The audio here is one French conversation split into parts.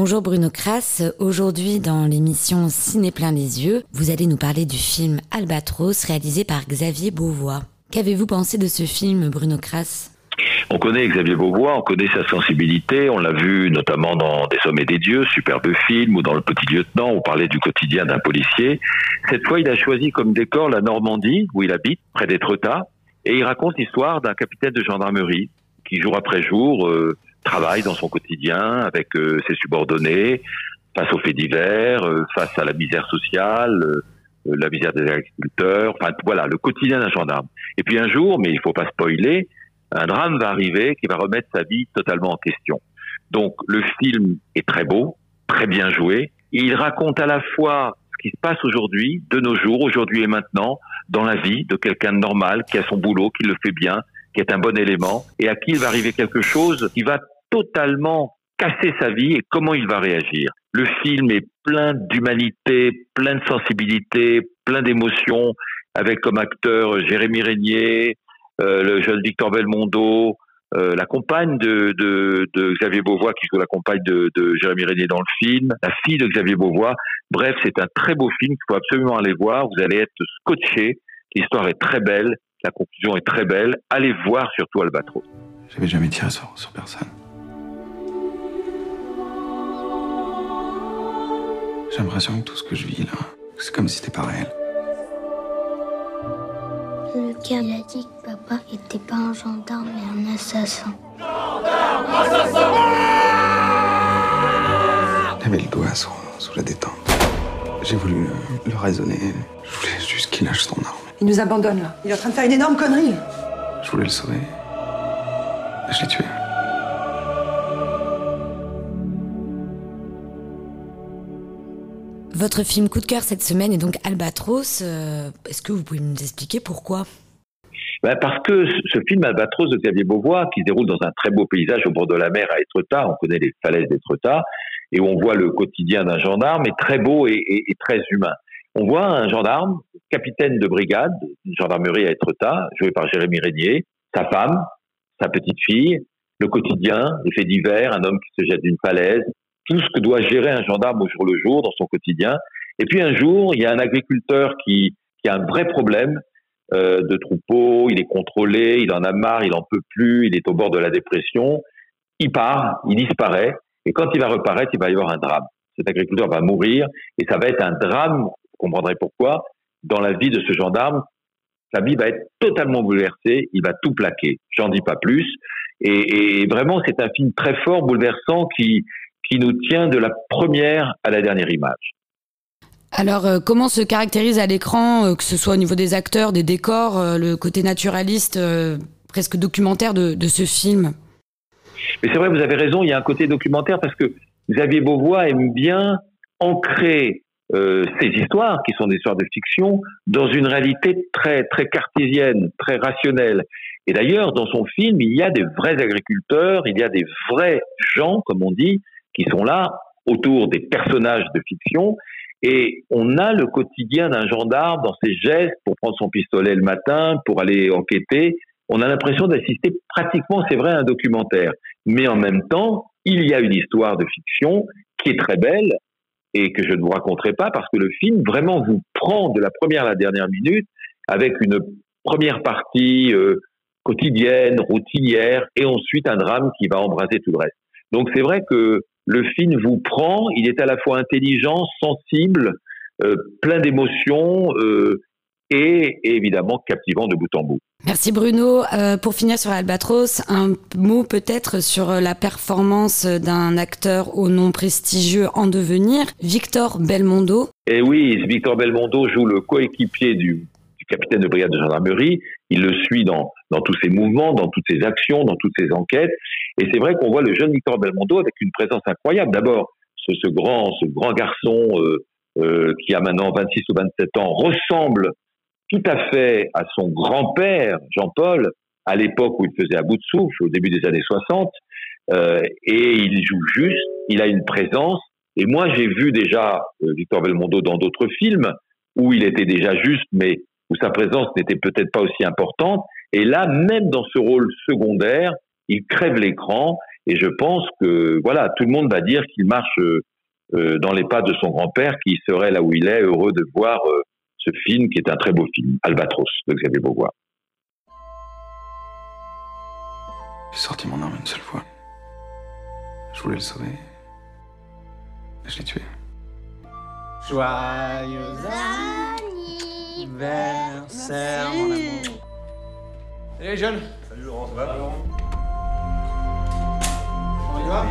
Bonjour Bruno Kras. Aujourd'hui, dans l'émission Ciné plein les yeux, vous allez nous parler du film Albatros réalisé par Xavier Beauvois. Qu'avez-vous pensé de ce film, Bruno Kras? On connaît Xavier Beauvois, on connaît sa sensibilité, on l'a vu notamment dans Des Sommets des Dieux, superbe film, ou dans Le Petit Lieutenant, on parlait du quotidien d'un policier. Cette fois, il a choisi comme décor la Normandie, où il habite, près d'Étretat, et il raconte l'histoire d'un capitaine de gendarmerie qui, jour après jour, euh, travaille dans son quotidien avec euh, ses subordonnés, face aux faits divers, euh, face à la misère sociale, la misère des agriculteurs, enfin voilà, le quotidien d'un gendarme. Et puis un jour, mais il faut pas spoiler, un drame va arriver qui va remettre sa vie totalement en question. Donc le film est très beau, très bien joué. Il raconte à la fois ce qui se passe aujourd'hui, de nos jours, aujourd'hui et maintenant, dans la vie de quelqu'un de normal, qui a son boulot, qui le fait bien, qui est un bon élément, et à qui il va arriver quelque chose qui va totalement casser sa vie et comment il va réagir. Le film est plein d'humanité, plein de sensibilité, plein d'émotions, avec comme acteur Jérémy Régnier, euh, le jeune Victor Belmondo, euh, la compagne de, Xavier Beauvois qui joue la compagne de, de Jérémy Régnier dans le film, la fille de Xavier Beauvois. Bref, c'est un très beau film qu'il faut absolument aller voir. Vous allez être scotché. L'histoire est très belle, la conclusion est très belle. Allez voir surtout Albatros. J'avais jamais tiré sur, sur personne. J'ai l'impression que tout ce que je vis là, c'est comme si c'était pas réel. Le gars, il a dit que papa était pas un gendarme, mais un assassin. Gendarme, assassin Il avait le doigt sous, la détente. J'ai voulu le, raisonner. Je voulais juste qu'il lâche son arme. Il nous abandonne là. Il est en train de faire une énorme connerie. Je voulais le sauver. Je l'ai tué. Votre film coup de cœur cette semaine est donc Albatros. Euh, est-ce que vous pouvez nous expliquer pourquoi? Ben Parce que ce film Albatros de Xavier Beauvois, qui se déroule dans un très beau paysage au bord de la mer à Étretat, on connaît les falaises d'Étretat, et où on voit le quotidien d'un gendarme, est très beau et, et, très humain. On voit un gendarme, capitaine de brigade, gendarmerie à Étretat, joué par Jérémy Régnier, sa femme, sa petite fille, le quotidien, les faits divers, un homme qui se jette d'une falaise, tout ce que doit gérer un gendarme au jour le jour dans son quotidien. Et puis un jour, il y a un agriculteur qui, qui a un vrai problème euh, de troupeau, il est contrôlé, il en a marre, il en peut plus, il est au bord de la dépression. Il part, il disparaît, et quand il va reparaître, il va y avoir un drame. Cet agriculteur va mourir, et ça va être un drame, vous comprendrez pourquoi, dans la vie de ce gendarme. Sa vie va être totalement bouleversée, il va tout plaquer. J'en dis pas plus. Et, et vraiment, c'est un film très fort, bouleversant, qui, qui nous tient de la première à la dernière image. Alors, euh, comment se caractérise à l'écran, euh, que ce soit au niveau des acteurs, des décors, euh, le côté naturaliste, presque documentaire de, ce film? Mais c'est vrai, vous avez raison, il y a un côté documentaire parce que Xavier Beauvois aime bien ancrer ces histoires, qui sont des histoires de fiction, dans une réalité très, très cartésienne, très rationnelle. Et d'ailleurs, dans son film, il y a des vrais agriculteurs, il y a des vrais gens, comme on dit, qui sont là autour des personnages de fiction. Et on a le quotidien d'un gendarme dans ses gestes pour prendre son pistolet le matin, pour aller enquêter. On a l'impression d'assister pratiquement, c'est vrai, à un documentaire. Mais en même temps, il y a une histoire de fiction qui est très belle et que je ne vous raconterai pas parce que le film vraiment vous prend de la première à la dernière minute avec une première partie euh, quotidienne, routinière et ensuite un drame qui va embraser tout le reste. Donc c'est vrai que le film vous prend, il est à la fois intelligent, sensible, euh, plein d'émotions euh, et, évidemment captivant de bout en bout. Merci Bruno. Euh, pour finir sur Albatros, un mot peut-être sur la performance d'un acteur au nom prestigieux en devenir, Victor Belmondo. Eh oui, Victor Belmondo joue le coéquipier du, du capitaine de brigade de gendarmerie. Il le suit dans, dans tous ses mouvements, dans toutes ses actions, dans toutes ses enquêtes. Et c'est vrai qu'on voit le jeune Victor Belmondo avec une présence incroyable. D'abord, ce, ce, grand, ce grand garçon euh, euh, qui a maintenant 26 ou 27 ans ressemble tout à fait à son grand-père, Jean-Paul, à l'époque où il faisait à bout de souffle, au début des années 60. Euh, et il joue juste, il a une présence. Et moi, j'ai vu déjà euh, Victor Belmondo dans d'autres films où il était déjà juste, mais où sa présence n'était peut-être pas aussi importante. Et là, même dans ce rôle secondaire, il crève l'écran Et je pense que voilà, tout le monde va dire qu'il marche euh, dans les pas de son grand-père, qui serait là où il est, heureux de voir euh, ce film, qui est un très beau film, Albatros, de Xavier Beauvoir. J'ai sorti mon arme une seule fois. Je voulais le sauver. Je l'ai tué. Joyeux anniversaire, mon amour. Salut les jeunes. Salut Laurent, ça va Laurent? On y va?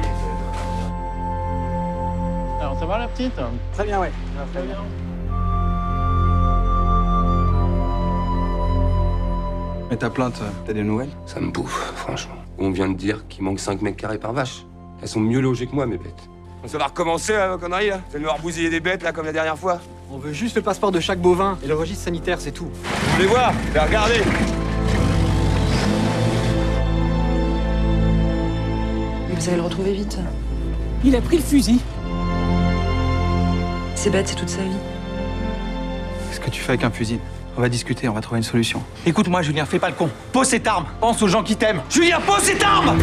Alors, ça va la petite? Très bien, ouais. Très bien. Mais ta plainte, t'as des nouvelles? Ça me bouffe, franchement. On vient de dire qu'il manque 5 mètres carrés par vache. Elles sont mieux logées que moi, mes bêtes. Ça va recommencer, hein, vos conneries, là Vous allez nous bousiller des bêtes, là, comme la dernière fois On veut juste le passeport de chaque bovin et le registre sanitaire, c'est tout. Vous voulez voir regardez Vous allez le retrouver vite. Il a pris le fusil. C'est bête, c'est toute sa vie. Qu'est-ce que tu fais avec un fusil? On va discuter, on va trouver une solution. Écoute-moi, Julien, fais pas le con. Pose cette arme. Pense aux gens qui t'aiment. Julien, pose cette arme